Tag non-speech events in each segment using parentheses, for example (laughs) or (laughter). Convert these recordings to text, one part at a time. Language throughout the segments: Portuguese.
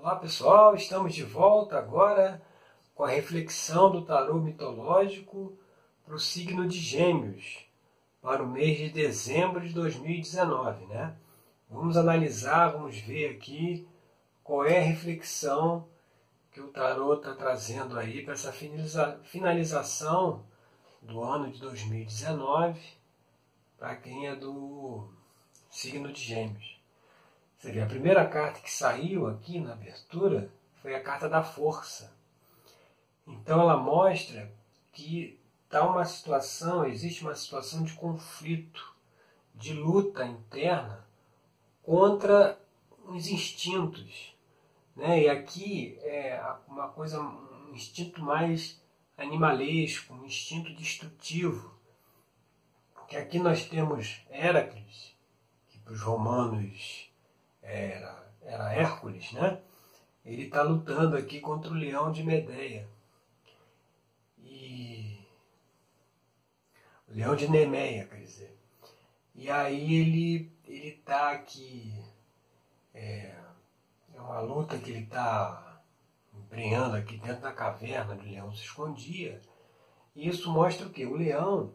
Olá pessoal, estamos de volta agora com a reflexão do tarô mitológico para o signo de Gêmeos para o mês de dezembro de 2019, né? Vamos analisar, vamos ver aqui qual é a reflexão que o tarô está trazendo aí para essa finalização do ano de 2019 para quem é do signo de Gêmeos. Você vê, a primeira carta que saiu aqui na abertura foi a carta da força. Então ela mostra que está uma situação, existe uma situação de conflito, de luta interna contra os instintos. Né? E aqui é uma coisa, um instinto mais animalesco, um instinto destrutivo. Que aqui nós temos Heracles, que para os romanos era, era Hércules, né? Ele está lutando aqui contra o leão de Medeia. E. O leão de Nemeia, quer dizer. E aí ele ele está aqui. É, é uma luta que ele está empreendendo aqui dentro da caverna onde o leão se escondia. E isso mostra o quê? O leão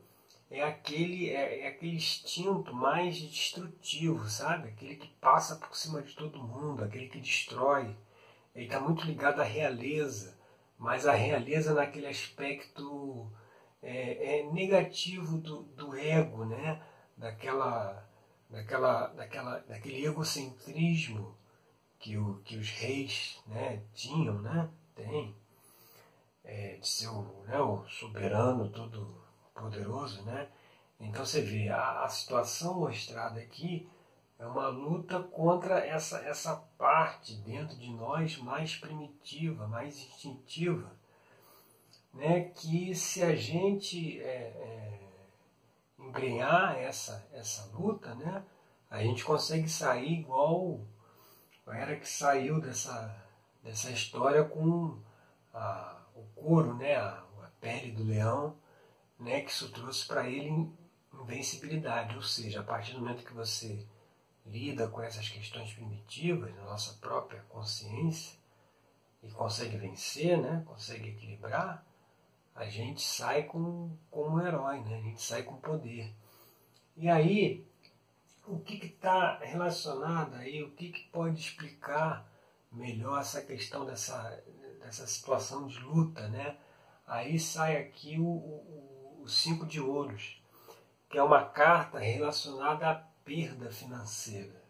é aquele, é, é, aquele instinto mais destrutivo, sabe? Aquele que passa por cima de todo mundo, aquele que destrói. Ele está muito ligado à realeza, mas a realeza naquele aspecto é, é negativo do, do, ego, né? Daquela, daquela, daquela, daquele egocentrismo que, o, que os reis né, tinham, né? Tem. É, de ser o, né, o soberano todo poderoso, né? Então você vê, a, a situação mostrada aqui é uma luta contra essa, essa parte dentro de nós mais primitiva, mais instintiva, né? que se a gente é, é, embrenhar essa, essa luta, né? a gente consegue sair igual era que saiu dessa, dessa história com a, o couro, né? a, a pele do leão, né, que isso trouxe para ele invencibilidade, ou seja, a partir do momento que você lida com essas questões primitivas na nossa própria consciência e consegue vencer, né, consegue equilibrar, a gente sai com, como um herói, né, a gente sai com poder. E aí, o que está relacionado aí, o que, que pode explicar melhor essa questão dessa, dessa situação de luta, né? Aí sai aqui o, o o cinco de ouros, que é uma carta relacionada à perda financeira.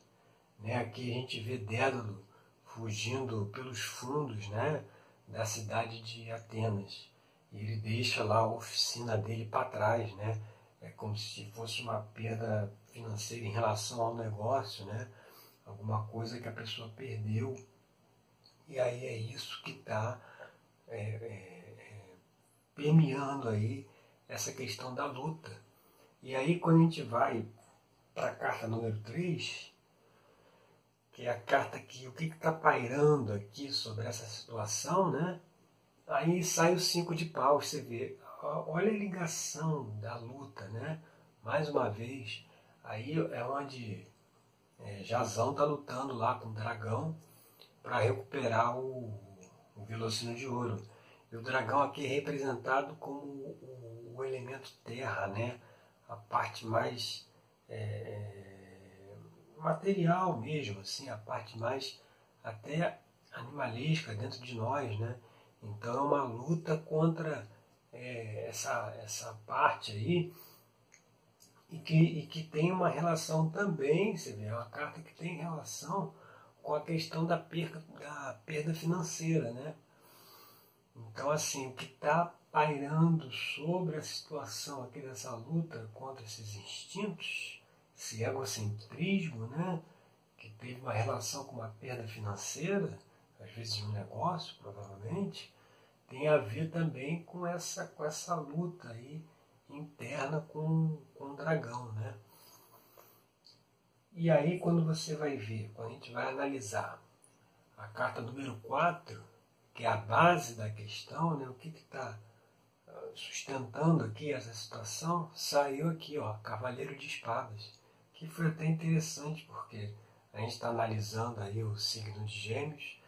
Né? Aqui a gente vê Dédalo fugindo pelos fundos né? da cidade de Atenas. E ele deixa lá a oficina dele para trás, né? É como se fosse uma perda financeira em relação ao negócio, né? Alguma coisa que a pessoa perdeu. E aí é isso que está é, é, é, permeando aí essa questão da luta. E aí, quando a gente vai para a carta número 3, que é a carta que o que está pairando aqui sobre essa situação, né? Aí sai o cinco de paus, você vê. Olha a ligação da luta, né? Mais uma vez, aí é onde é, Jazão está lutando lá com o dragão para recuperar o, o Velocino de Ouro. E o dragão aqui é representado como o, o elemento terra, né? a parte mais é, material mesmo, assim, a parte mais até animalesca dentro de nós. Né? Então é uma luta contra é, essa, essa parte aí e que, e que tem uma relação também, você vê, é uma carta que tem relação com a questão da perda, da perda financeira, né? Então, assim, o que está pairando sobre a situação aqui dessa luta contra esses instintos, esse egocentrismo, né, que teve uma relação com uma perda financeira, às vezes um negócio, provavelmente, tem a ver também com essa, com essa luta aí interna com, com o dragão, né? E aí, quando você vai ver, quando a gente vai analisar a carta número 4, que é a base da questão, né? o que está ah, sustentando aqui essa situação, saiu aqui, ó, Cavaleiro de Espadas, que foi até interessante porque a gente está analisando aí o signo de Gêmeos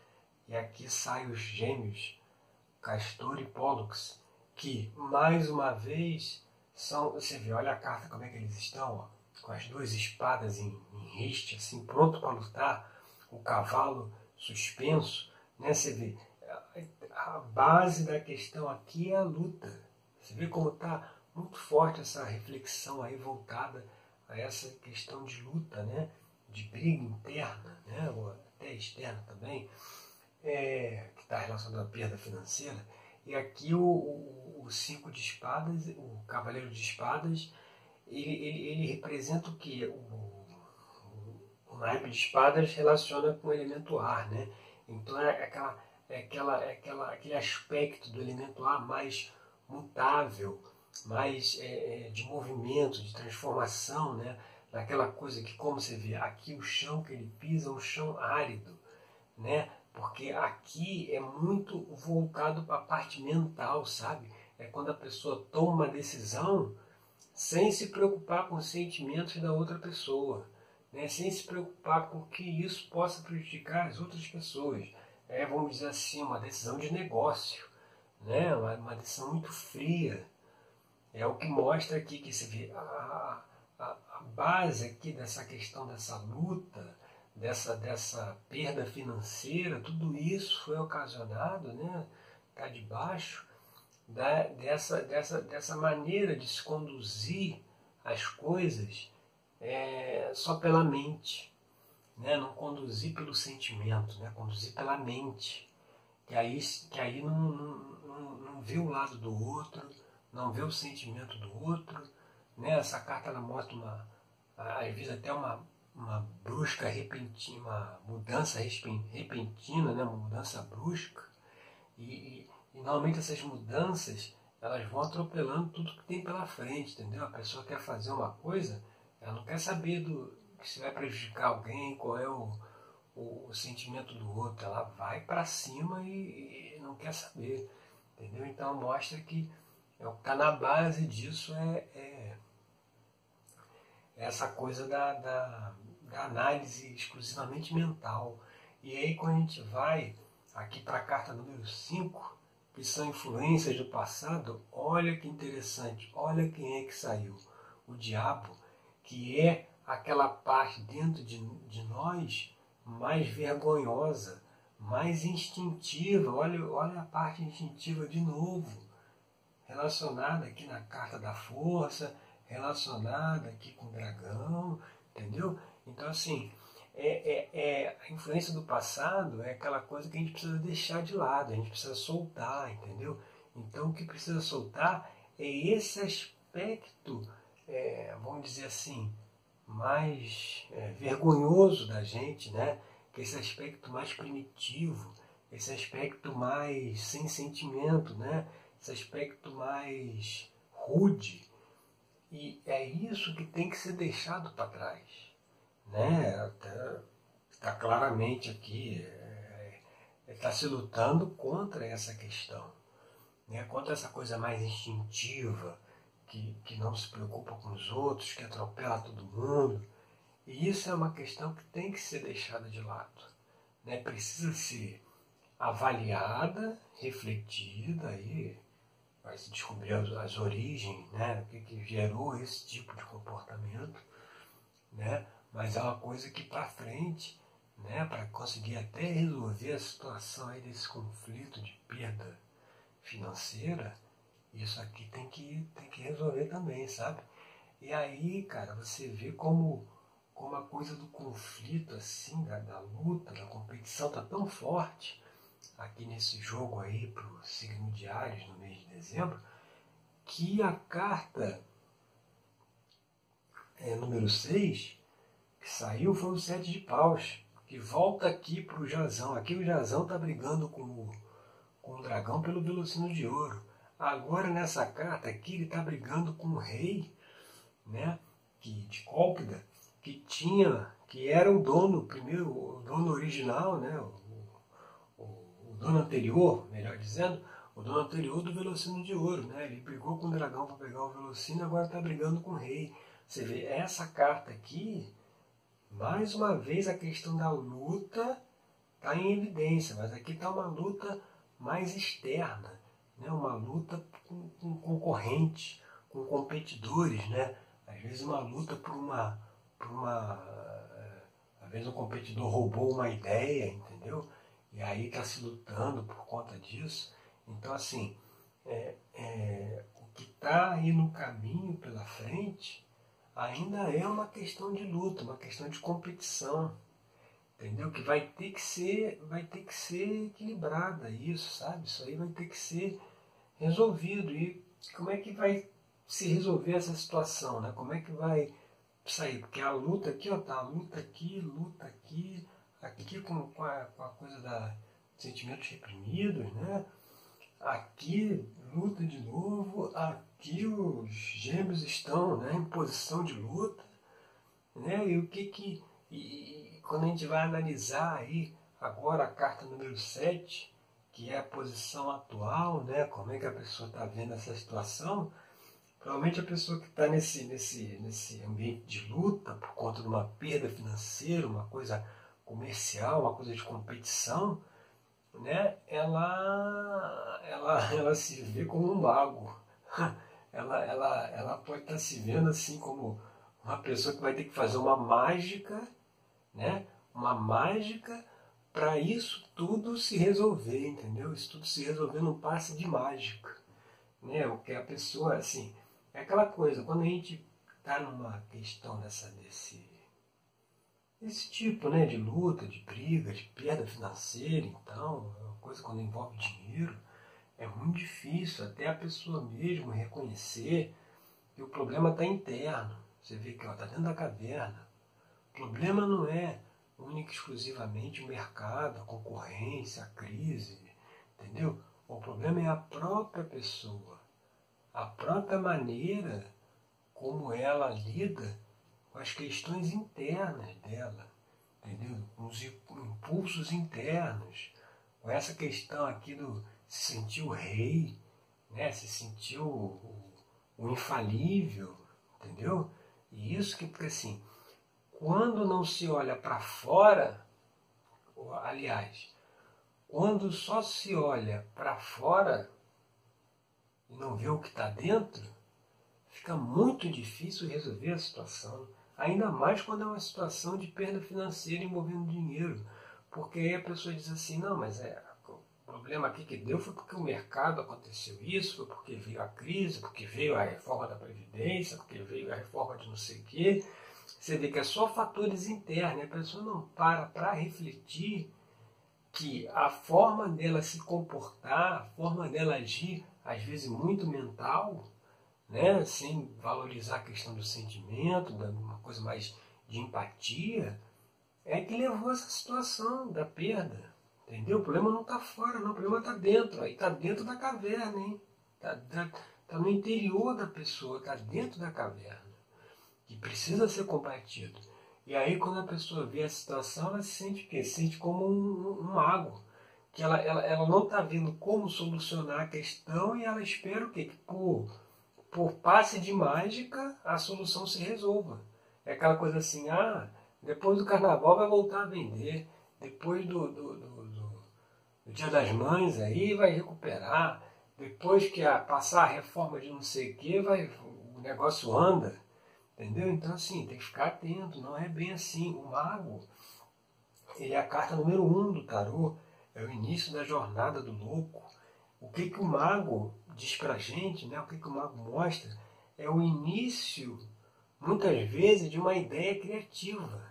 E aqui saem os gêmeos, Castor e Pollux, que mais uma vez são. Você vê, olha a carta como é que eles estão, ó, com as duas espadas em, em riste, assim, pronto para lutar, o cavalo suspenso, né? Você vê, a base da questão aqui é a luta. Você vê como está muito forte essa reflexão aí voltada a essa questão de luta, né? de briga interna, né? ou até externa também, é, que está relacionada à perda financeira. E aqui o, o, o, cinco de espadas, o cavaleiro de espadas, ele, ele, ele representa o que? O, o, naipe de espadas relaciona com o elemento ar, né? Então é aquela, é aquela, é aquela, aquele aspecto do elemento ar mais mutável, mais é, é, de movimento, de transformação, né? Daquela coisa que, como você vê, aqui o chão que ele pisa é um chão árido, né? Porque aqui é muito voltado para a parte mental, sabe? É quando a pessoa toma uma decisão sem se preocupar com os sentimentos da outra pessoa, né? sem se preocupar com que isso possa prejudicar as outras pessoas. É, vamos dizer assim, uma decisão de negócio, né? uma, uma decisão muito fria. É o que mostra aqui que se a, a, a base aqui dessa questão dessa luta, dessa, dessa perda financeira, tudo isso foi ocasionado, né? Cá de baixo, da, dessa, dessa, dessa maneira de se conduzir as coisas é, só pela mente, né? não conduzir pelo sentimento, né? conduzir pela mente, que aí, que aí não, não, não, não vê o lado do outro, não vê o sentimento do outro. Né? Essa carta ela mostra uma, às vezes até uma, uma brusca repentina, uma mudança repentina, né? uma mudança brusca. E, e, e normalmente essas mudanças elas vão atropelando tudo que tem pela frente, entendeu? A pessoa quer fazer uma coisa, ela não quer saber do que se vai prejudicar alguém, qual é o, o, o sentimento do outro. Ela vai para cima e, e, não quer saber, entendeu? Então mostra que é o que está na base disso é, é essa coisa da, da, da análise exclusivamente mental. E aí quando a gente vai aqui para a carta número 5, que são influências do passado, olha que interessante, olha quem é que saiu. O diabo, que é aquela parte dentro de, de nós mais vergonhosa, mais instintiva. Olha, olha a parte instintiva de novo, relacionada aqui na carta da força, relacionada aqui com o dragão, entendeu? Então, assim, é, é, é, a influência do passado é aquela coisa que a gente precisa deixar de lado, a gente precisa soltar, entendeu? Então o que precisa soltar é esse aspecto, é, vamos dizer assim, mais é, vergonhoso da gente, né? Que esse aspecto mais primitivo, esse aspecto mais sem sentimento, né? Esse aspecto mais rude. E é isso que tem que ser deixado para trás né? Está claramente aqui, está é, se lutando contra essa questão, né? contra essa coisa mais instintiva, que, que não se preocupa com os outros, que atropela todo mundo. E isso é uma questão que tem que ser deixada de lado. Né? Precisa ser avaliada, refletida, aí vai se descobrir as, as origens, né? o que, que gerou esse tipo de comportamento. Né? mas é uma coisa que para frente, né, para conseguir até resolver a situação aí desse conflito de perda financeira, isso aqui tem que, tem que resolver também, sabe? E aí, cara, você vê como, como a coisa do conflito, assim, da, da luta, da competição tá tão forte aqui nesse jogo aí pro signo de Ares no mês de dezembro, que a carta é, número 6 que saiu foi o Sete de Paus, que volta aqui para o Jazão. Aqui o Jazão está brigando com o, com o dragão pelo Velocino de Ouro. Agora nessa carta aqui ele está brigando com o rei né, que, de Cólpida, que tinha, que era o dono, primeiro, o dono original, né, o, o, o dono anterior, melhor dizendo, o dono anterior do Velocino de Ouro. Né, ele brigou com o dragão para pegar o Velocino, agora está brigando com o rei. Você vê, essa carta aqui mais uma vez a questão da luta está em evidência, mas aqui está uma luta mais externa, né? uma luta com, com concorrentes, com competidores, né? às vezes uma luta por uma, por uma. Eh, às vezes o competidor roubou uma ideia, entendeu? E aí está se lutando por conta disso. Então, assim, é, é, o que está aí no caminho pela frente ainda é uma questão de luta, uma questão de competição. Entendeu? Que vai ter que ser, vai ter que ser equilibrada isso, sabe? Isso aí vai ter que ser resolvido. E como é que vai se resolver essa situação, né? Como é que vai sair? Porque a luta aqui, ó, tá, luta aqui, luta aqui, aqui com, com, a, com a coisa da sentimentos reprimidos, né? Aqui luta de novo, aqui os gêmeos estão né, em posição de luta, né? E o que que e, quando a gente vai analisar aí agora a carta número 7, que é a posição atual, né? Como é que a pessoa está vendo essa situação? Provavelmente a pessoa que está nesse, nesse, nesse ambiente de luta por conta de uma perda financeira, uma coisa comercial, uma coisa de competição, né, ela, ela, ela se vê como um mago. (laughs) Ela, ela, ela pode estar tá se vendo assim como uma pessoa que vai ter que fazer uma mágica, né, uma mágica para isso tudo se resolver, entendeu? Isso tudo se resolver num passe de mágica. Né? O que a pessoa, assim, é aquela coisa, quando a gente está numa questão dessa, desse, desse tipo né, de luta, de briga, de perda financeira, então, é uma coisa quando envolve dinheiro, é muito difícil até a pessoa mesmo reconhecer que o problema está interno. Você vê que está dentro da caverna. O problema não é única e exclusivamente o mercado, a concorrência, a crise, entendeu? O problema é a própria pessoa a própria maneira como ela lida com as questões internas dela, entendeu? Com os impulsos internos, com essa questão aqui do se sentir o rei, né? se sentir o, o, infalível, entendeu? E isso que, porque assim, quando não se olha para fora, aliás, quando só se olha para fora, e não vê o que está dentro, fica muito difícil resolver a situação. Ainda mais quando é uma situação de perda financeira envolvendo dinheiro. Porque aí a pessoa diz assim, não, mas é, o problema aqui que deu foi porque o mercado aconteceu isso, foi porque veio a crise, porque veio a reforma da Previdência, porque veio a reforma de não sei o quê. Você vê que é só fatores internos, a pessoa não para para refletir que a forma dela se comportar, a forma dela agir, às vezes muito mental, né? sem valorizar a questão do sentimento, da uma coisa mais de empatia, é que levou essa situação da perda. Entendeu? O problema não está fora, não. O problema está dentro. Aí está dentro da caverna, hein? Está tá, tá no interior da pessoa, está dentro da caverna. Que precisa ser combatido. E aí quando a pessoa vê a situação, ela se sente o quê? Se sente como um, um mago que ela, ela, ela não está vendo como solucionar a questão e ela espera o quê? Que por, por passe de mágica a solução se resolva. É aquela coisa assim, ah, depois do carnaval vai voltar a vender, depois do, do, do, do, do Dia das Mães aí vai recuperar, depois que a, passar a reforma de não sei o que, vai, o negócio anda. Entendeu? Então assim, tem que ficar atento, não é bem assim. O mago, ele é a carta número um do tarô é o início da jornada do louco. O que, que o mago diz para a gente, né? o que, que o mago mostra, é o início, muitas vezes, de uma ideia criativa.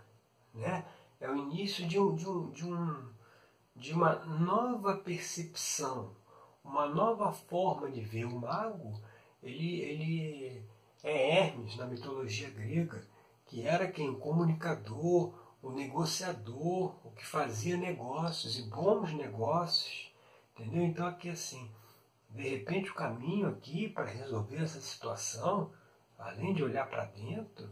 Né? É o início de, um, de, um, de, um, de uma nova percepção, uma nova forma de ver. O mago, ele, ele é Hermes na mitologia grega, que era quem? Comunicador, o negociador, o que fazia negócios e bons negócios. Entendeu? Então aqui assim, de repente o caminho aqui para resolver essa situação, além de olhar para dentro,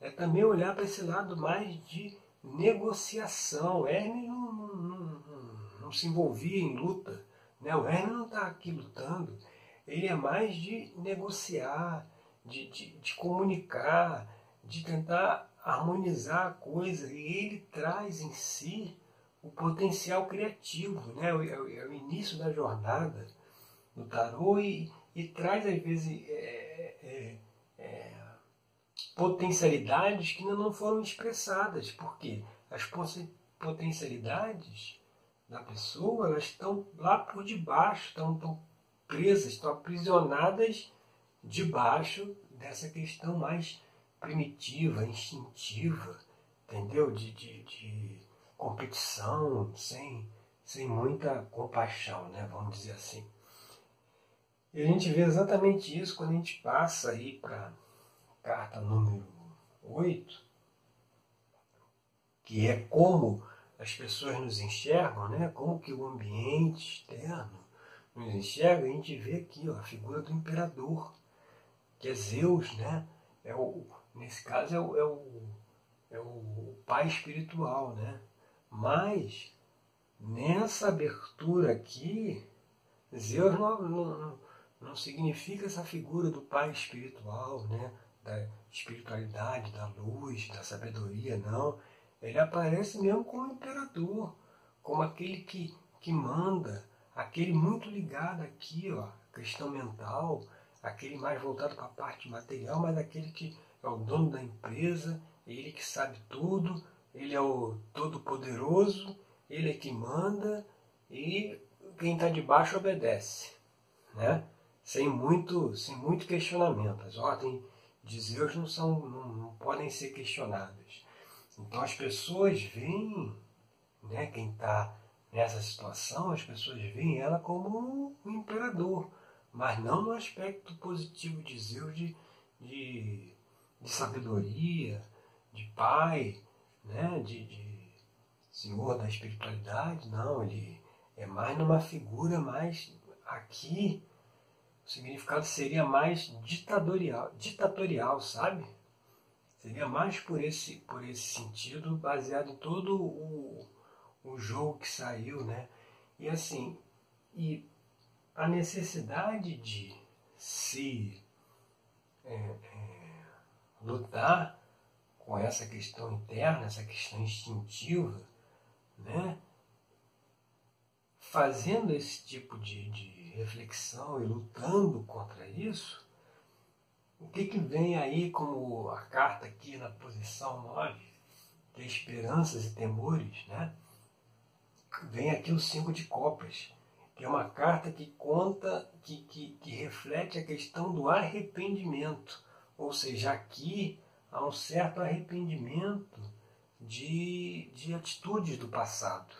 é também olhar para esse lado mais de negociação. Hermes não, não, não, não, se envolvia em luta. Né? O Hermes não está aqui lutando. Ele é mais de negociar, de, de, de comunicar, de tentar harmonizar a coisa e ele traz em si o potencial criativo, né? é, o, é o início da jornada do tarô e, e traz às vezes é, é, é, potencialidades que ainda não foram expressadas, porque as potencialidades da pessoa elas estão lá por debaixo, estão, estão presas, estão aprisionadas debaixo dessa questão mais primitiva, instintiva, entendeu? De, de, de competição, sem, sem muita compaixão, né? vamos dizer assim. E a gente vê exatamente isso quando a gente passa aí para carta número 8, que é como as pessoas nos enxergam, né? como que o ambiente externo nos enxerga, a gente vê aqui ó, a figura do imperador, que é Zeus, né? É o, nesse caso é o, é o, é o pai espiritual, né? Mas nessa abertura aqui, Zeus não, não, não significa essa figura do pai espiritual, né? da espiritualidade, da luz, da sabedoria, não. Ele aparece mesmo como imperador, como aquele que, que manda, aquele muito ligado aqui, ó, questão mental, aquele mais voltado para a parte material, mas aquele que é o dono da empresa, ele que sabe tudo, ele é o todo-poderoso, ele é que manda e quem está debaixo obedece, né? sem, muito, sem muito questionamento. As ordens de Zeus não, são, não, não podem ser questionadas. Então as pessoas veem, né, quem está nessa situação, as pessoas veem ela como um imperador, mas não no aspecto positivo de Zeus de, de, de sabedoria, de pai, né, de, de senhor da espiritualidade, não, ele é mais numa figura mais aqui, o significado seria mais ditatorial, ditatorial, sabe? Seria mais por esse, por esse sentido, baseado em todo o, o jogo que saiu, né? E assim, e a necessidade de se é, é, lutar com essa questão interna, essa questão instintiva, né? fazendo esse tipo de, de reflexão e lutando contra isso, o que, que vem aí como a carta aqui na posição 9, de esperanças e temores, né? Vem aqui o cinco de copas é uma carta que conta, que, que, que reflete a questão do arrependimento. Ou seja, aqui há um certo arrependimento de, de atitudes do passado.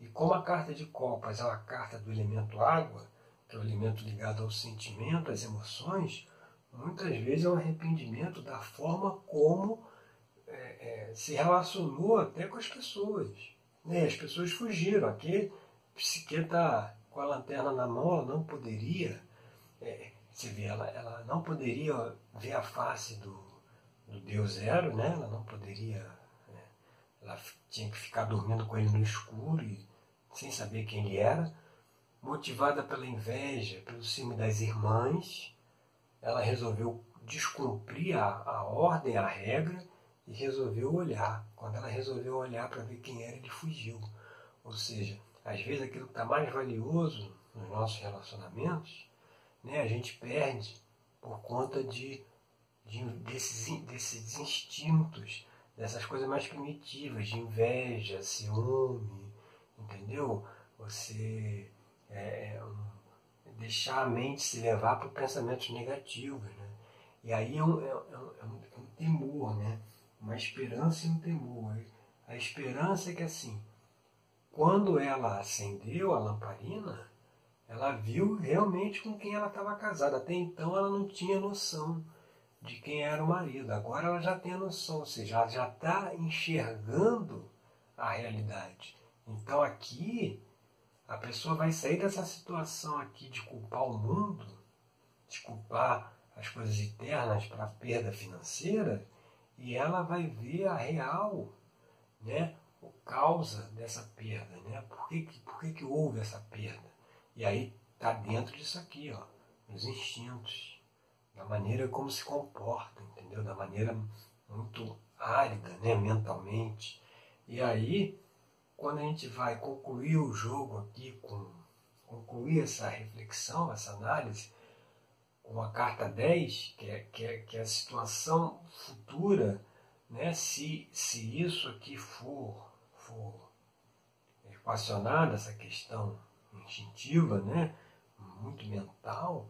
E como a carta de Copas é uma carta do elemento água, que é o elemento ligado ao sentimento, às emoções, muitas vezes é um arrependimento da forma como é, é, se relacionou até com as pessoas. Né? As pessoas fugiram. Aqui, Psique está com a lanterna na mão, ela não poderia, é, você vê, ela, ela não poderia ver a face do, do Deus Zero, né? ela não poderia, né? ela tinha que ficar dormindo com ele no escuro e sem saber quem ele era. Motivada pela inveja, pelo ciúme das irmãs, ela resolveu descumprir a, a ordem, a regra, e resolveu olhar. Quando ela resolveu olhar para ver quem era, ele fugiu. Ou seja, às vezes aquilo que está mais valioso nos nossos relacionamentos, né, a gente perde por conta de, de desses, desses instintos, dessas coisas mais primitivas, de inveja, ciúme, entendeu? Você é, um, deixar a mente se levar para pensamentos negativos. Né? E aí é um, é, um, é um, é um temor, né? uma esperança e um temor. A esperança é que assim, quando ela acendeu a lamparina, ela viu realmente com quem ela estava casada. Até então ela não tinha noção de quem era o marido. Agora ela já tem a noção, ou seja, ela já está enxergando a realidade. Então aqui a pessoa vai sair dessa situação aqui de culpar o mundo, de culpar as coisas eternas para a perda financeira, e ela vai ver a real, né? Causa dessa perda, né? Por que, por que, que houve essa perda? E aí está dentro disso aqui, ó, nos instintos, da maneira como se comporta, entendeu? Da maneira muito árida, né, mentalmente. E aí, quando a gente vai concluir o jogo aqui, com, concluir essa reflexão, essa análise, com a carta 10, que é, que é, que é a situação futura, né, se, se isso aqui for, for equacionado, essa questão instintiva, né, muito mental,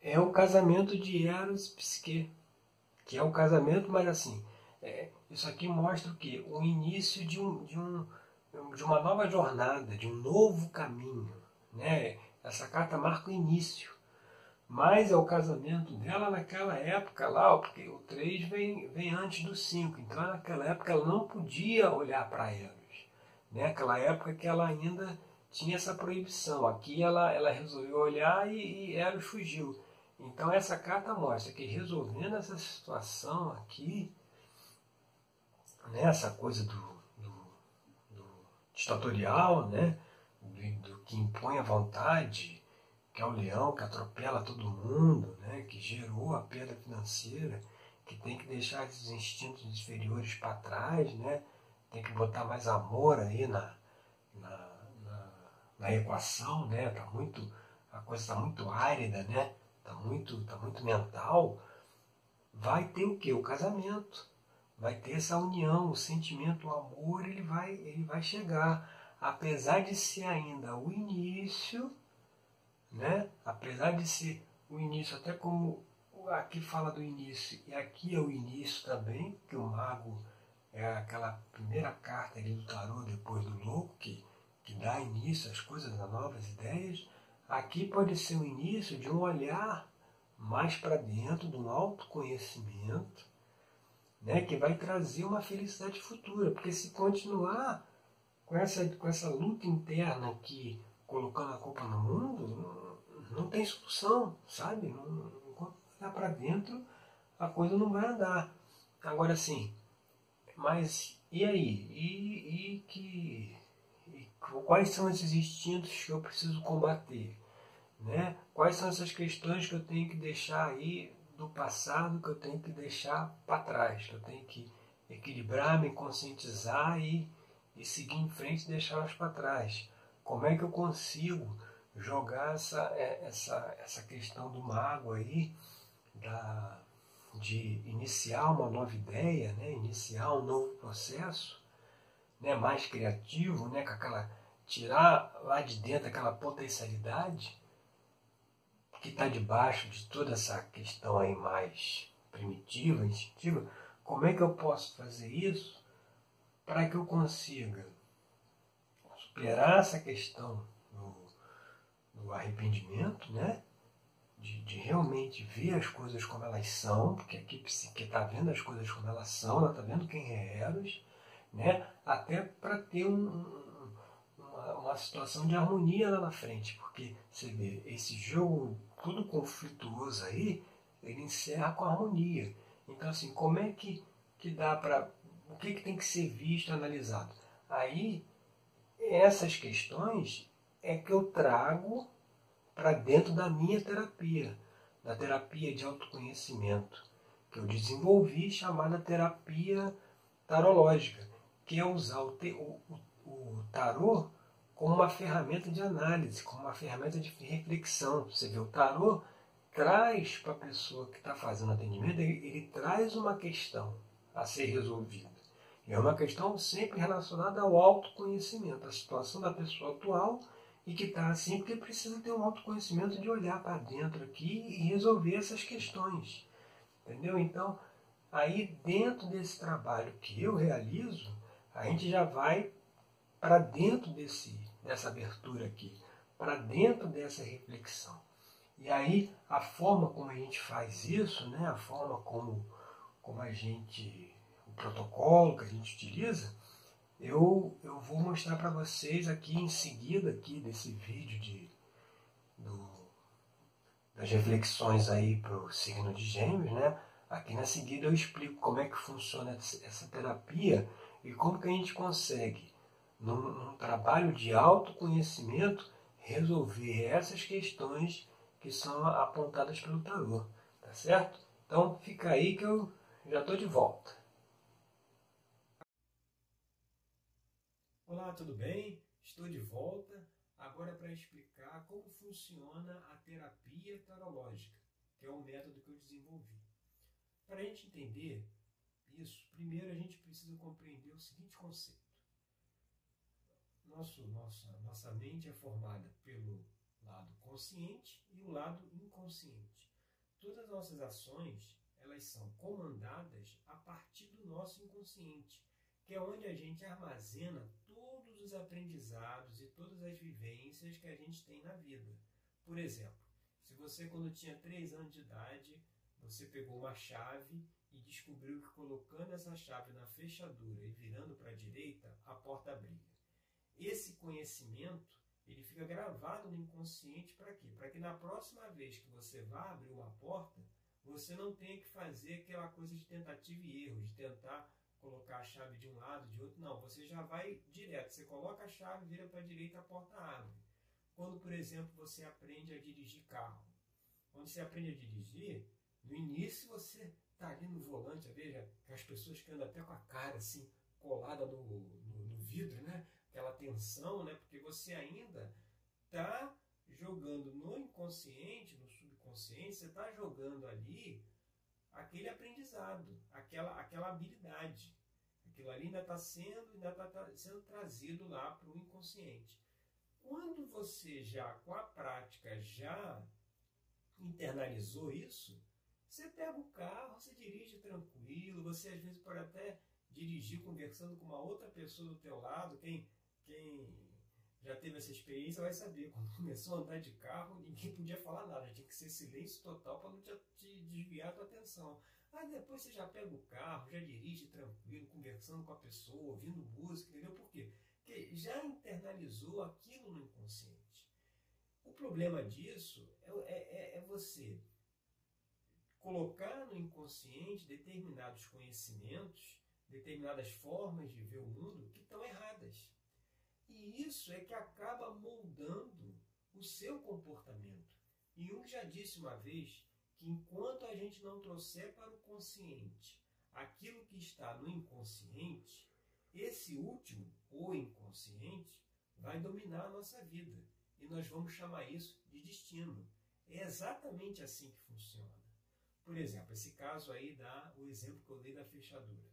é o casamento de Eros e Psique, que é o casamento, mas assim, é, isso aqui mostra o que? O início de, um, de, um, de uma nova jornada, de um novo caminho. Né? Essa carta marca o início. Mas é o casamento dela naquela época lá, porque o 3 vem, vem antes do 5. Então naquela época ela não podia olhar para Eros. Né? Aquela época que ela ainda tinha essa proibição. Aqui ela, ela resolveu olhar e, e Eros fugiu. Então essa carta mostra que resolvendo essa situação aqui, né, essa coisa do, do, do ditatorial, né, do, do, que impõe a vontade, que é o leão que atropela todo mundo, né, que gerou a perda financeira, que tem que deixar esses instintos inferiores para trás, né, tem que botar mais amor aí na, na, na, na equação, né, tá muito, a coisa está muito árida, né, tá muito, tá muito mental, vai ter o que? O casamento vai ter essa união, o sentimento, o amor, ele vai, ele vai chegar. Apesar de ser ainda o início, né? apesar de ser o início, até como aqui fala do início, e aqui é o início também, que o mago é aquela primeira carta ali do tarô depois do louco, que, que dá início às coisas, a novas ideias. Aqui pode ser o início de um olhar mais para dentro, de um autoconhecimento, né, que vai trazer uma felicidade futura. Porque se continuar com essa, com essa luta interna aqui, colocando a culpa no mundo, não, não tem solução, sabe? Enquanto olhar para dentro, a coisa não vai andar. Agora sim, mas e aí? E, e que. E quais são esses instintos que eu preciso combater? Né? Quais são essas questões que eu tenho que deixar aí do passado que eu tenho que deixar para trás, que eu tenho que equilibrar, me conscientizar e, e seguir em frente e deixá-las para trás. Como é que eu consigo jogar essa, é, essa, essa questão do mago aí, da, de iniciar uma nova ideia, né? iniciar um novo processo né? mais criativo, né? com aquela, tirar lá de dentro aquela potencialidade que está debaixo de toda essa questão aí mais primitiva, instintiva, como é que eu posso fazer isso para que eu consiga superar essa questão do, do arrependimento, né? De, de, realmente ver as coisas como elas são, porque aqui psique está vendo as coisas como elas são, ela está vendo quem é Eros, né? até para ter um, uma, uma situação de harmonia lá na frente, porque você vê, esse jogo tudo conflituoso aí, ele encerra com harmonia. Então, assim, como é que, que dá para. O que, que tem que ser visto, analisado? Aí, essas questões é que eu trago para dentro da minha terapia, da terapia de autoconhecimento, que eu desenvolvi, chamada terapia tarológica, que é usar o, te, o, o, tarô como uma ferramenta de análise, como uma ferramenta de reflexão. Você vê, o tarô traz para a pessoa que está fazendo atendimento, ele, ele, traz uma questão a ser resolvida. É uma questão sempre relacionada ao autoconhecimento, a situação da pessoa atual e que está assim porque precisa ter um autoconhecimento de olhar para dentro aqui e resolver essas questões. Entendeu? Então, aí dentro desse trabalho que eu realizo, a gente já vai para dentro desse dessa abertura aqui, para dentro dessa reflexão. E aí a forma como a gente faz isso, né, a forma como, como a gente, protocolo que a gente utiliza, eu, eu vou mostrar para vocês aqui em seguida aqui desse vídeo de, do, das reflexões aí para o signo de gêmeos, né? Aqui na seguida eu explico como é que funciona essa terapia e como que a gente consegue num, num trabalho de autoconhecimento, resolver essas questões que são apontadas pelo tarô, tá certo? Então fica aí que eu já estou de volta. Olá, tudo bem? Estou de volta agora para explicar como funciona a terapia tarológica, que é um método que eu desenvolvi. Para a gente entender isso, primeiro a gente precisa compreender o seguinte conceito. Nosso, nossa, nossa mente é formada pelo lado consciente e o lado inconsciente. Todas as nossas ações elas são comandadas a partir do nosso inconsciente que é onde a gente armazena todos os aprendizados e todas as vivências que a gente tem na vida. Por exemplo, se você, quando tinha 3 anos de idade, você pegou uma chave e descobriu que colocando essa chave na fechadura e virando para a direita, a porta abria. Esse conhecimento ele fica gravado no inconsciente para quê? Para que na próxima vez que você vá abrir uma porta, você não tenha que fazer aquela coisa de tentativa e erro, de tentar colocar a chave de um lado, de outro, não. Você já vai direto. Você coloca a chave, vira para a direita, a porta abre. Quando, por exemplo, você aprende a dirigir carro. Quando você aprende a dirigir, no início você está ali no volante, veja, as pessoas que andam até com a cara assim, colada no, no, no vidro, né? Aquela tensão, né? Porque você ainda está jogando no inconsciente, no subconsciente, você está jogando ali aquele aprendizado, aquela, aquela habilidade. Aquilo ali ainda está sendo, ainda tá sendo trazido lá para o inconsciente. Quando você já, com a prática, já internalizou isso, você pega o carro, você dirige tranquilo, você às vezes pode até dirigir conversando com uma outra pessoa do teu lado, quem, quem já teve essa experiência vai saber. Quando começou a andar de carro, ninguém podia falar nada, tinha que ser silêncio total para não te, te, desviar a tua atenção. Aí depois você já pega o carro, já dirige tranquilo, conversando com a pessoa, ouvindo música, entendeu? Por quê? Porque já internalizou aquilo no inconsciente. O problema disso é, é, é você colocar no inconsciente determinados conhecimentos, determinadas formas de ver o mundo que estão erradas. E isso é que acaba moldando o seu comportamento. E um já disse uma vez que enquanto a gente não trouxer para o consciente aquilo que está no inconsciente, esse último, o inconsciente, vai dominar a nossa vida. E nós vamos chamar isso de destino. É exatamente assim que funciona. Por exemplo, esse caso aí dá o exemplo que eu dei da fechadura.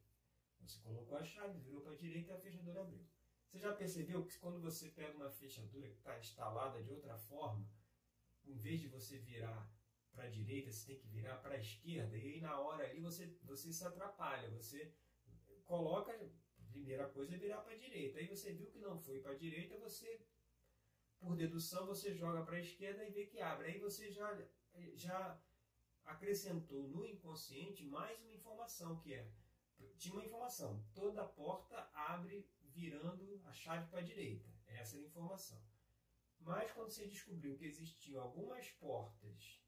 Você colocou a chave, virou para a direita e a fechadura abriu. Você já percebeu que quando você pega uma fechadura que está instalada de outra forma, em vez de você virar para a direita, você tem que virar para a esquerda, e aí na hora ali você, você se atrapalha, você coloca, a primeira coisa é virar para a direita, aí você viu que não foi para a direita, você, por dedução, você joga para a esquerda e vê que abre, aí você já, já acrescentou no inconsciente mais uma informação que é tinha uma informação. Toda porta abre virando a chave para a direita. Essa era a informação. Mas quando você descobriu que existiam algumas portas,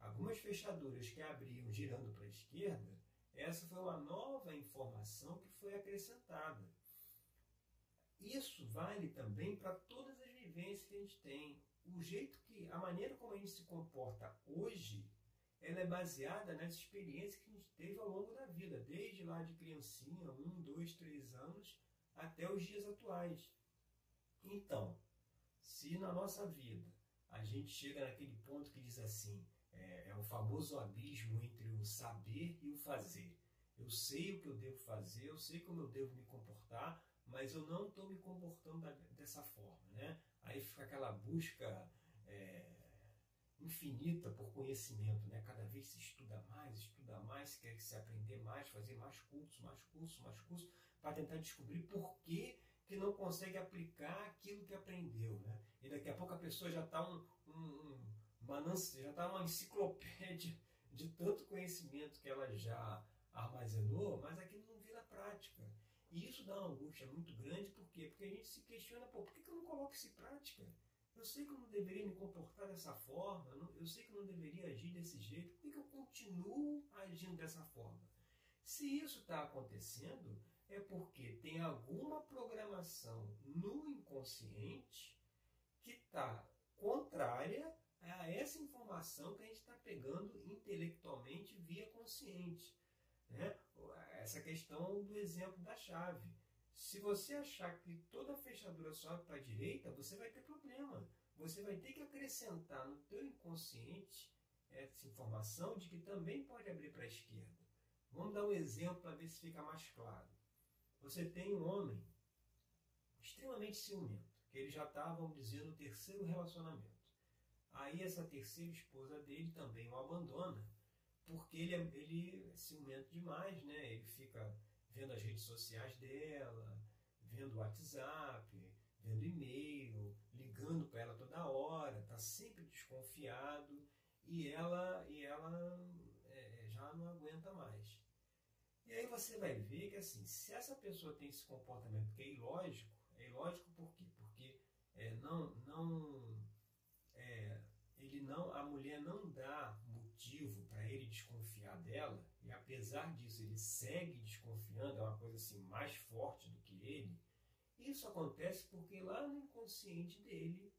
algumas fechaduras que abriam girando para a esquerda, essa foi uma nova informação que foi acrescentada. Isso vale também para todas as vivências que a gente tem. O jeito que, a maneira como a gente se comporta hoje ela é baseada nas experiências que a gente teve ao longo da vida, desde lá de criancinha, um, dois, três anos, até os dias atuais. Então, se na nossa vida a gente chega naquele ponto que diz assim, é, é o famoso abismo entre o saber e o fazer. Eu sei o que eu devo fazer, eu sei como eu devo me comportar, mas eu não estou me comportando dessa forma. Né? Aí fica aquela busca é, infinita por conhecimento, né? Cada vez se estuda mais, estuda mais, quer se aprender mais, fazer mais cursos, mais cursos, mais cursos, para tentar descobrir por que, que não consegue aplicar aquilo que aprendeu, né? E daqui a pouco a pessoa já está um, um, uma, já tá uma enciclopédia de tanto conhecimento que ela já armazenou, mas aquilo não vira prática. E isso dá uma angústia muito grande, por quê? Porque a gente se questiona, pô, por que, que eu não coloco isso em prática? Eu sei que eu não deveria me comportar dessa forma, eu sei que eu não deveria agir desse jeito, por que eu continuo agindo dessa forma? Se isso está acontecendo, é porque tem alguma programação no inconsciente que está contrária a essa informação que a gente está pegando intelectualmente via consciente. Né? Essa questão do exemplo da chave. Se você achar que toda fechadura sobe para a direita, você vai ter problema. Você vai ter que acrescentar no teu inconsciente essa informação de que também pode abrir para a esquerda. Vamos dar um exemplo para ver se fica mais claro. Você tem um homem extremamente ciumento, que ele já está, vamos dizer, no terceiro relacionamento. Aí essa terceira esposa dele também o abandona, porque ele é, ele é ciumento demais, né? Ele fica vendo as redes sociais dela, vendo o WhatsApp, vendo e-mail, ligando para ela toda hora, está sempre desconfiado e ela, e ela é, já não aguenta mais. E aí você vai ver que assim, se essa pessoa tem esse comportamento que é ilógico, é ilógico por quê? Porque é, não, não, é, ele não, a mulher não dá motivo para ele desconfiar dela, apesar disso ele segue desconfiando, é uma coisa assim mais forte do que ele. Isso acontece porque lá no inconsciente dele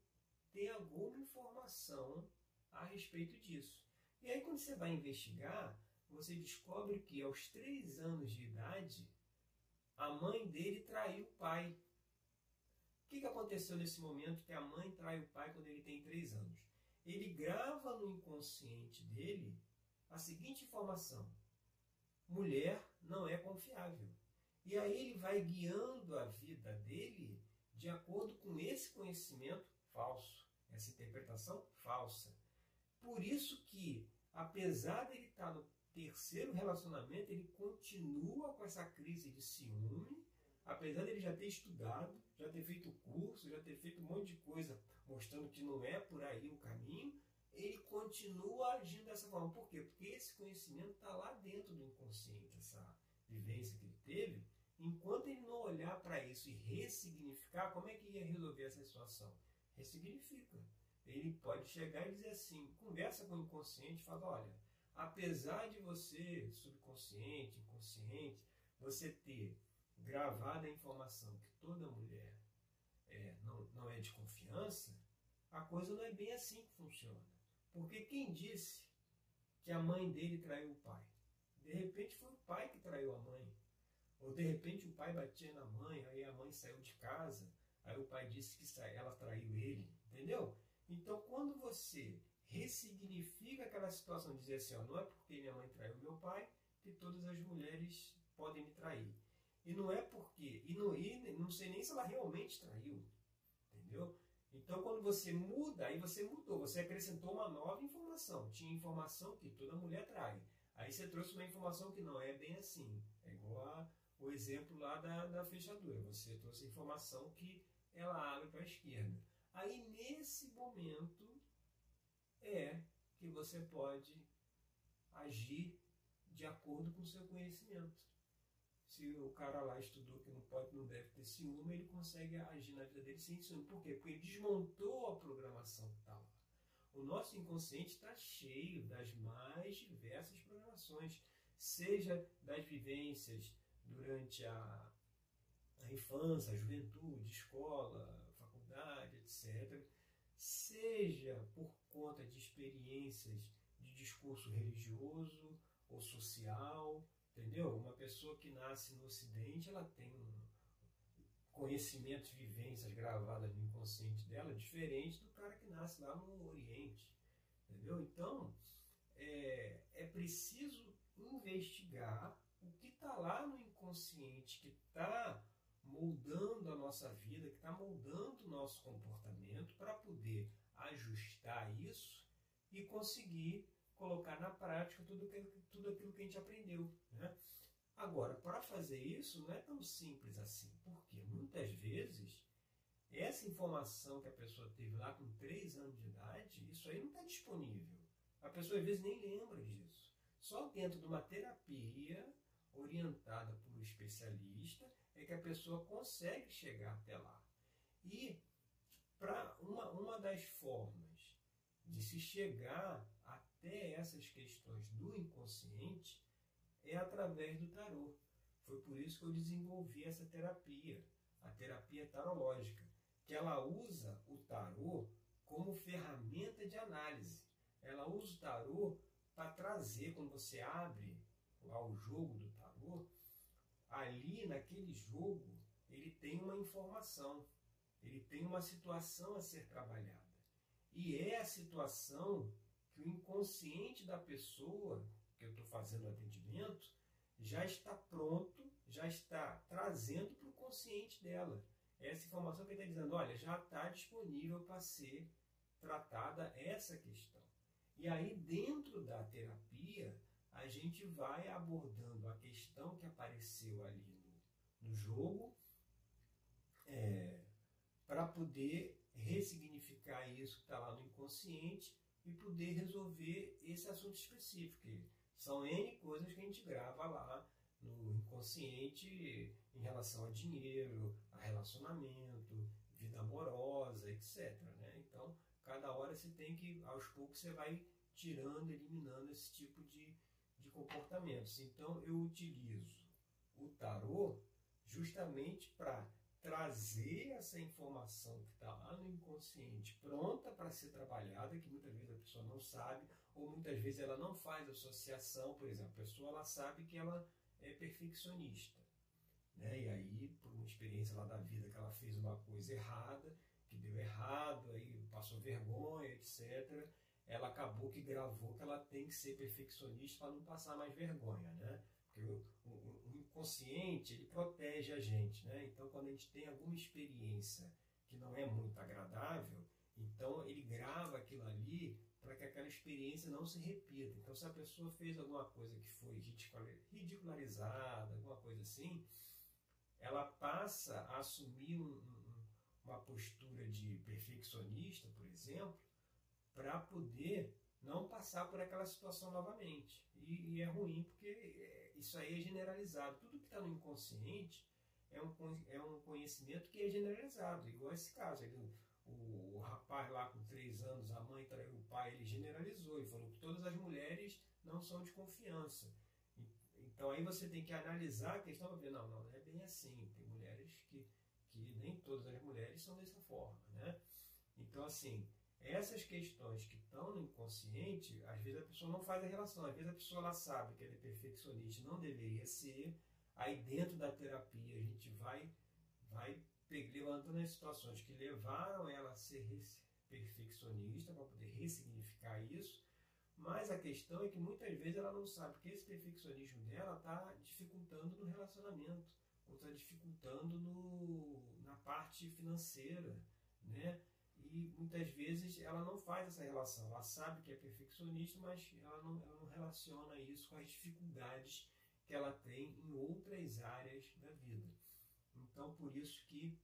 tem alguma informação a respeito disso. E aí quando você vai investigar, você descobre que aos três anos de idade, a mãe dele traiu o pai. O que, que aconteceu nesse momento que a mãe trai o pai quando ele tem três anos? Ele grava no inconsciente dele a seguinte informação: mulher não é confiável. E aí ele vai guiando a vida dele de acordo com esse conhecimento falso, essa interpretação falsa. Por isso que, apesar de ele estar no terceiro relacionamento, ele continua com essa crise de ciúme, apesar dele já ter estudado, já ter feito curso, já ter feito um monte de coisa mostrando que não é por aí o caminho, ele continua agindo dessa forma. Por quê? Porque esse conhecimento está lá dentro do inconsciente, essa vivência que ele teve. Enquanto ele não olhar para isso e ressignificar, como é que ia resolver essa situação? Ressignifica. Ele pode chegar e dizer assim, conversa com o inconsciente e fala, olha, apesar de você, subconsciente, inconsciente, você ter gravado a informação que toda mulher é, não, não é de confiança, a coisa não é bem assim que funciona. Porque quem disse que a mãe dele traiu o pai? De repente foi o pai que traiu a mãe. Ou de repente o pai batia na mãe, aí a mãe saiu de casa, aí o pai disse que ela traiu ele. Entendeu? Então quando você ressignifica aquela situação, dizer assim, ó, não é porque minha mãe traiu meu pai que todas as mulheres podem me trair. E não é porque, e não, e não sei nem se ela realmente traiu, entendeu? Então quando você muda, aí você mudou, você acrescentou uma nova informação. Tinha informação que toda mulher trai. Aí você trouxe uma informação que não é bem assim. É igual a, o exemplo lá da, da fechadura. Você trouxe informação que ela abre para a esquerda. Aí nesse momento é que você pode agir de acordo com o seu conhecimento. Se o cara lá estudou que não pode, não deve ter ciúme, ele consegue agir na vida dele sem ciúme. Por quê? Porque ele desmontou a programação que está lá. O nosso inconsciente está cheio das mais diversas programações, seja das vivências durante a, a infância, a juventude, escola, faculdade, etc seja por conta de experiências de discurso religioso ou social, entendeu? Uma pessoa que nasce no Ocidente, ela tem conhecimentos, vivências gravadas no inconsciente dela diferente do cara que nasce lá no Oriente, entendeu? Então, é, é preciso investigar o que está lá no inconsciente, que está moldando a nossa vida, que está moldando o nosso comportamento para poder ajustar isso e conseguir colocar na prática tudo, tudo aquilo que a gente aprendeu. Né? Agora, para fazer isso não é tão simples assim, porque muitas vezes essa informação que a pessoa teve lá com 3 anos de idade, isso aí não está disponível. A pessoa às vezes nem lembra disso. Só dentro de uma terapia orientada por um especialista é que a pessoa consegue chegar até lá. E para uma, uma das formas de se chegar até essas questões do inconsciente é através do tarô. Foi por isso que eu desenvolvi essa terapia, a terapia tarológica, que ela usa o tarô como ferramenta de análise. Ela usa o tarô para trazer, quando você abre lá o jogo do tarô, ali naquele jogo ele tem uma informação, ele tem uma situação a ser trabalhada. E é a situação que o inconsciente da pessoa que eu estou fazendo o atendimento já está pronto, já está trazendo para o consciente dela. Essa informação que ele está dizendo, olha, já está disponível para ser tratada essa questão. E aí, dentro da terapia, a gente vai abordando a questão que apareceu ali no, no jogo é, para poder ressignificar isso que está lá no inconsciente e poder resolver esse assunto específico. São N coisas que a gente grava lá no inconsciente em relação a dinheiro, a relacionamento, vida amorosa, etc. Né? Então, cada hora você tem que, aos poucos, você vai tirando, eliminando esse tipo de, de comportamentos. Então, eu utilizo o tarô justamente para trazer essa informação que está lá no inconsciente pronta para ser trabalhada, que muitas vezes a pessoa não sabe, ou muitas vezes ela não faz associação, por exemplo, a pessoa ela sabe que ela é perfeccionista. Né? E aí, por uma experiência lá da vida que ela fez uma coisa errada, que deu errado, aí passou vergonha, etc., ela acabou que gravou que ela tem que ser perfeccionista para não passar mais vergonha, né? Porque o, o, o, inconsciente, ele protege a gente, né? Então, quando a gente tem alguma experiência que não é muito agradável, então ele grava aquilo ali para que aquela experiência não se repita. Então, se a pessoa fez alguma coisa que foi ridicularizada, alguma coisa assim, ela passa a assumir um, um, uma postura de perfeccionista, por exemplo, para poder não passar por aquela situação novamente. E, e, é ruim porque é, isso aí é generalizado. Tudo que está no inconsciente é um, é um conhecimento que é generalizado, igual esse caso. Ele, o, rapaz lá com três anos, a mãe traiu o pai, ele generalizou e falou que todas as mulheres não são de confiança. Então aí você tem que analisar a questão para ver, não, não, não é bem assim. Tem mulheres que, que nem todas as mulheres são dessa forma. Né? Então, assim, essas questões que estão no inconsciente, às vezes a pessoa não faz a relação. Às vezes a pessoa ela sabe que ela é perfeccionista, não deveria ser. Aí dentro da terapia a gente vai, vai levantando as situações que levaram ela a ser perfeccionista para poder ressignificar isso. Mas a questão é que muitas vezes ela não sabe que esse perfeccionismo dela está dificultando no relacionamento, ou está dificultando no, na parte financeira, né? E muitas vezes ela não faz essa relação. Ela sabe que é perfeccionista, mas ela não, ela não relaciona isso com as dificuldades que ela tem em outras áreas da vida. Então, por isso que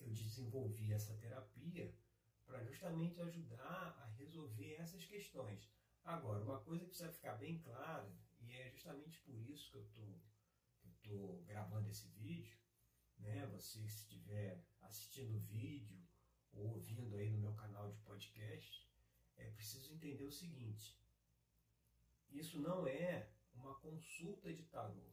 eu desenvolvi essa terapia para justamente ajudar a resolver essas questões. Agora, uma coisa que precisa ficar bem clara, e é justamente por isso que eu tô, estou gravando esse vídeo, né? Você se estiver assistindo o vídeo ou ouvindo aí no meu canal de podcast, é preciso entender o seguinte: isso não é uma consulta de tarô,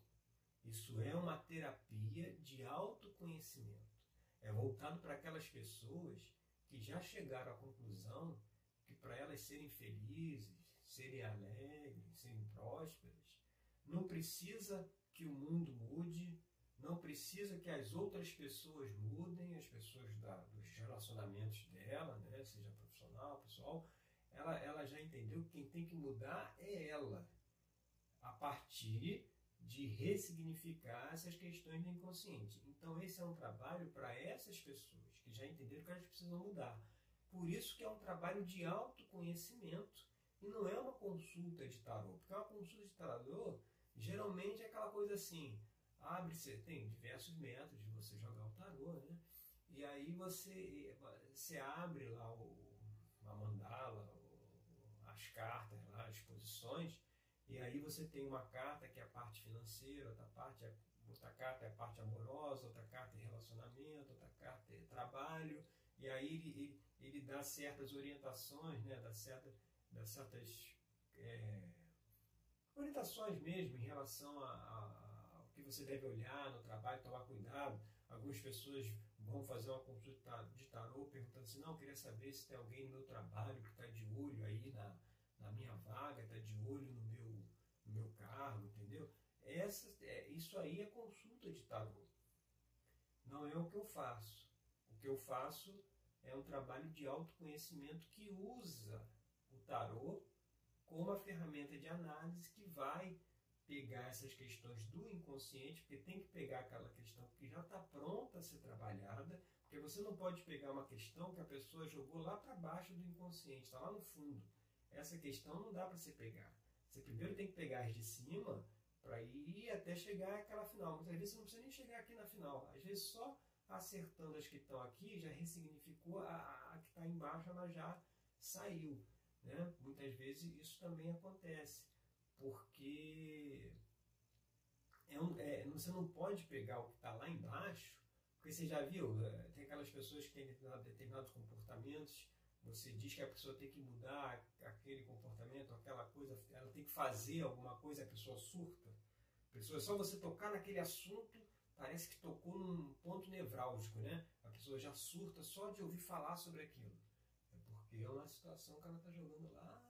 isso é uma terapia de autoconhecimento. É voltado para aquelas pessoas que já chegaram à conclusão que para elas serem felizes, serem alegres, serem prósperas, não precisa que o mundo mude, não precisa que as outras pessoas mudem, as pessoas da, dos relacionamentos dela, né, seja profissional, pessoal, ela, ela já entendeu que quem tem que mudar é ela, a partir de ressignificar essas questões do inconsciente. Então esse é um trabalho para essas pessoas que já entenderam que elas precisam mudar. Por isso que é um trabalho de autoconhecimento e não é uma consulta de tarô, porque uma consulta de tarô geralmente é aquela coisa assim, abre-se, tem diversos métodos de você jogar o tarô, né? E aí você, você abre lá o, a mandala, as cartas lá, as posições, e aí você tem uma carta que é a parte financeira, outra parte é, outra carta é a parte amorosa, outra carta é relacionamento, outra carta é trabalho, e aí ele, ele, ele dá certas orientações, né? dá, certa, dá certas é, orientações mesmo em relação a, a que você deve olhar no trabalho, tomar cuidado. Algumas pessoas vão fazer uma consulta de tarô perguntando assim, não, eu queria saber se tem alguém no meu trabalho que está de olho aí na, na minha vaga, está de olho no meu, meu cargo, entendeu? É, isso aí é consulta de tarô. não é o que eu faço. O que eu faço é um trabalho de autoconhecimento que usa o tarô como uma ferramenta de análise que vai pegar essas questões do inconsciente, porque tem que pegar aquela questão que já está pronta a ser trabalhada, porque você não pode pegar uma questão que a pessoa jogou lá para baixo do inconsciente, está lá no fundo. Essa questão não dá para você pegar. Você primeiro tem que pegar as de cima para ir até chegar àquela final. Muitas vezes você não precisa nem chegar aqui na final. Às vezes só acertando as que estão aqui já ressignificou a, a que está embaixo, ela já saiu. Né? Muitas vezes isso também acontece, porque é um, é, você não pode pegar o que está lá embaixo, porque você já viu, é, tem aquelas pessoas que têm determinados comportamentos você diz que a pessoa tem que mudar aquele comportamento, aquela coisa, ela tem que fazer alguma coisa, a pessoa surta. A pessoa, só você tocar naquele assunto, parece que tocou num ponto nevrálgico, né? A pessoa já surta só de ouvir falar sobre aquilo. É porque é uma situação que ela está jogando lá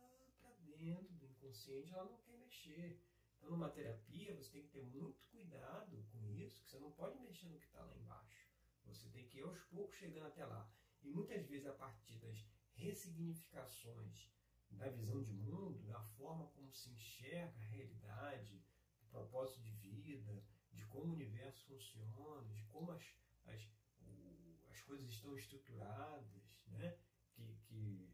para dentro do inconsciente, ela não quer mexer. Então, numa terapia, você tem que ter muito cuidado com isso, que você não pode mexer no que está lá embaixo. Você tem que ir aos poucos chegando até lá. E muitas vezes, a partir das ressignificações da visão de mundo, da forma como se enxerga a realidade, do propósito de vida, de como o universo funciona, de como as, as, o, as coisas estão estruturadas, né? que, que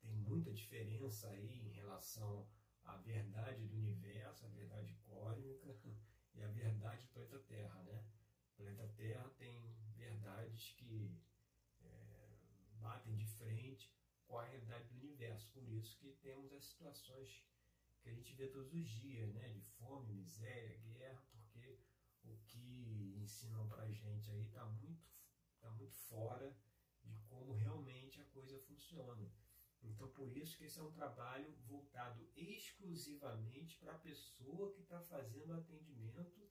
tem muita diferença aí em relação à verdade do universo, a verdade cósmica (laughs) e a verdade do planeta Terra. Né? O planeta Terra tem verdades que é, batem de frente com a realidade do universo. Por isso que temos as situações que a gente vê todos os dias, né? de fome, miséria, guerra, porque o que ensinam para a gente aí está muito, tá muito fora de como realmente a coisa funciona. Então, por isso que esse é um trabalho voltado exclusivamente para a pessoa que está fazendo atendimento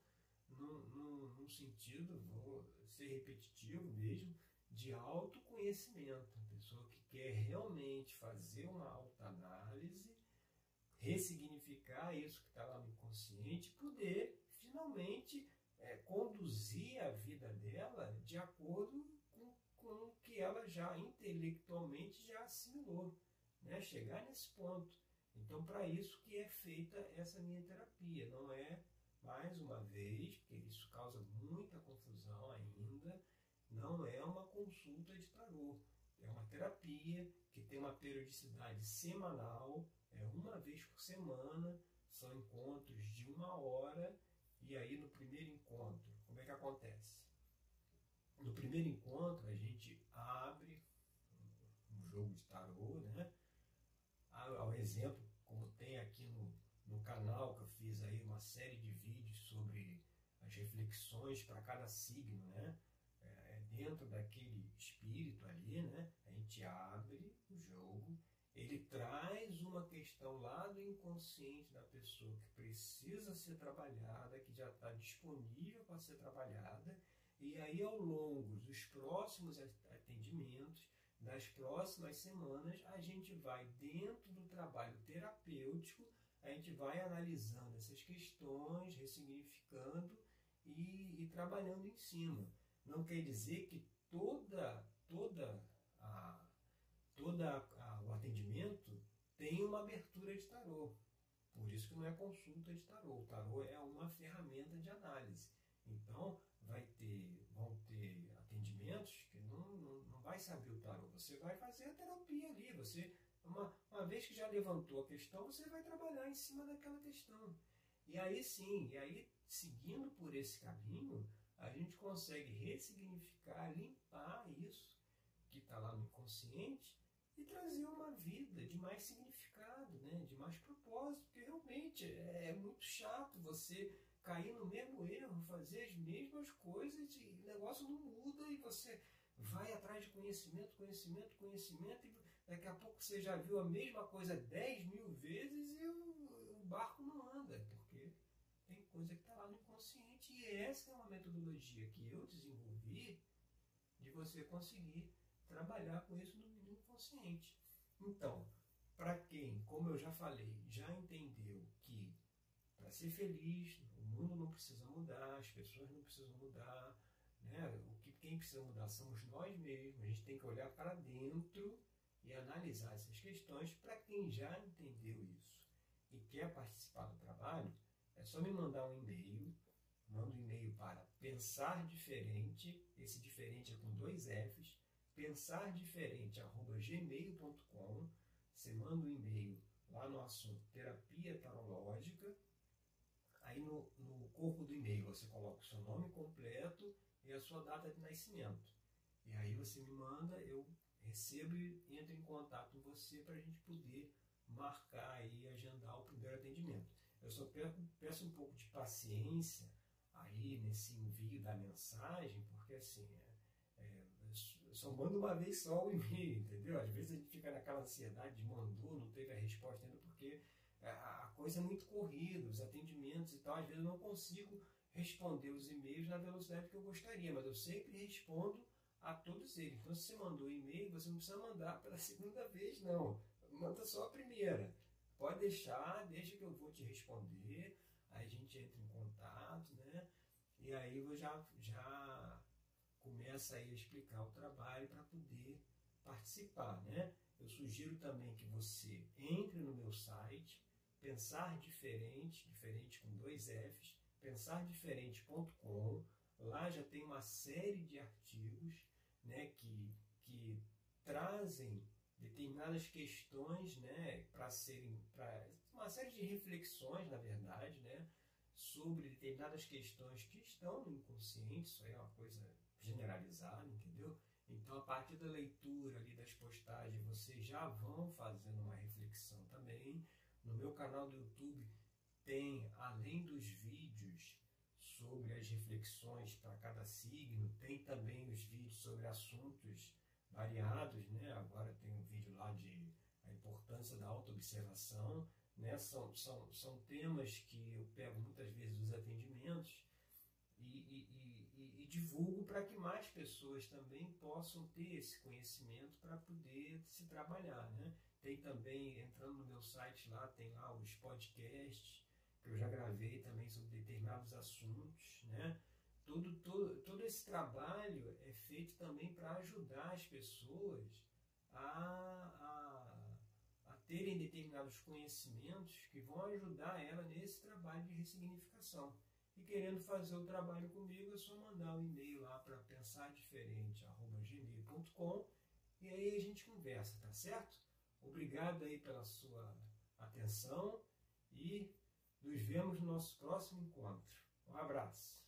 num, num, num, sentido, vou ser repetitivo mesmo, de autoconhecimento, a pessoa que quer realmente fazer uma autoanálise, ressignificar isso que está lá no inconsciente, poder finalmente é, conduzir a vida dela de acordo com, com o que ela já intelectualmente já assimilou, né? chegar nesse ponto. Então, para isso que é feita essa minha terapia, não é mais uma vez, porque isso causa muita confusão ainda, não é uma consulta de tarô. É uma terapia que tem uma periodicidade semanal, é uma vez por semana, são encontros de uma hora, e aí no primeiro encontro, como é que acontece? No primeiro encontro a gente abre um jogo de tarô, né? Ao exemplo, como tem aqui no, no canal que eu fiz aí uma série de vídeos sobre as reflexões para cada signo, né? Dentro daquele espírito ali, né? A gente abre o jogo, ele traz uma questão lá do inconsciente da pessoa que precisa ser trabalhada, que já está disponível para ser trabalhada, e aí ao longo dos próximos atendimentos, das próximas semanas, a gente vai dentro do trabalho terapêutico, a gente vai analisando essas questões, ressignificando e, e trabalhando em cima não quer dizer que toda, toda a, toda a, o atendimento tem uma abertura de tarô. Por isso que não é consulta de tarô. O tarô é uma ferramenta de análise. Então, vai ter, vão ter atendimentos que não, não, não vai saber o tarô. Você vai fazer a terapia ali. Você, uma, uma vez que já levantou a questão, você vai trabalhar em cima daquela questão. E aí sim, e aí seguindo por esse caminho, a gente consegue ressignificar, limpar isso que está lá no inconsciente e trazer uma vida de mais significado, né? de mais propósito, porque realmente é, é muito chato você cair no mesmo erro, fazer as mesmas coisas e o negócio não muda e você vai atrás de conhecimento, conhecimento, conhecimento e daqui a pouco você já viu a mesma coisa 10 mil vezes e o, barco não anda, coisa que está lá no inconsciente. E essa é uma metodologia que eu desenvolvi de você conseguir trabalhar com isso no inconsciente. Então, para quem, como eu já falei, já entendeu que para ser feliz, o mundo não precisa mudar, as pessoas não precisam mudar, né? o que, quem precisa mudar somos nós mesmos. A gente tem que olhar para dentro e analisar essas questões para quem já entendeu isso e quer participar do trabalho, é só me mandar um e-mail. Manda um e-mail para pensar diferente, esse diferente é com dois Fs, pensardiferente@gmail.com. Você manda um e-mail lá no assunto terapia tarológica. Aí no, no corpo do e-mail você coloca o seu nome completo e a sua data de nascimento. E aí você me manda, eu recebo e entro em contato com você para a gente poder marcar e agendar o primeiro atendimento. Eu só peço um pouco de paciência aí nesse envio da mensagem, porque assim, é, é, eu só mando uma vez só o e-mail, entendeu? Às vezes a gente fica naquela ansiedade de mandou, não teve a resposta ainda, porque é, a coisa é muito corrida, os atendimentos e tal, às vezes eu não consigo responder os e-mails na velocidade que eu gostaria, mas eu sempre respondo a todos eles. Então, se você mandou e-mail, você não precisa mandar pela segunda vez, não manda só a primeira. Pode deixar, deixa que eu vou te responder. Aí a gente entra em contato, né? E aí eu já, já começa aí a explicar o trabalho para poder participar, né? Eu sugiro também que você entre no meu site, pensar diferente, diferente com dois Fs, pensardiferente.com. Lá já tem uma série de artigos, né, que, que trazem determinadas questões, né, para serem, para uma série de reflexões, na verdade, né, sobre determinadas questões que estão no inconsciente, isso aí é uma coisa generalizada, entendeu? Então, a partir da leitura ali das postagens, vocês já vão fazendo uma reflexão também. No meu canal do YouTube tem, além dos vídeos sobre as reflexões para cada signo, tem também os vídeos sobre assuntos variados, né? Agora tem um vídeo lá de a importância da autoobservação, né? São, são, são temas que eu pego muitas vezes dos atendimentos e, e, e, e divulgo para que mais pessoas também possam ter esse conhecimento para poder se trabalhar, né? Tem também, entrando no meu site lá, tem lá os podcasts que eu já gravei também sobre determinados assuntos, né? Todo, todo, todo esse trabalho é feito também para ajudar as pessoas a, a, a terem determinados conhecimentos que vão ajudar ela nesse trabalho de ressignificação. E querendo fazer o trabalho comigo, é só mandar um e-mail lá para pensardiferente.gmail.com e aí a gente conversa, tá certo? Obrigado aí pela sua atenção e nos vemos no nosso próximo encontro. Um abraço.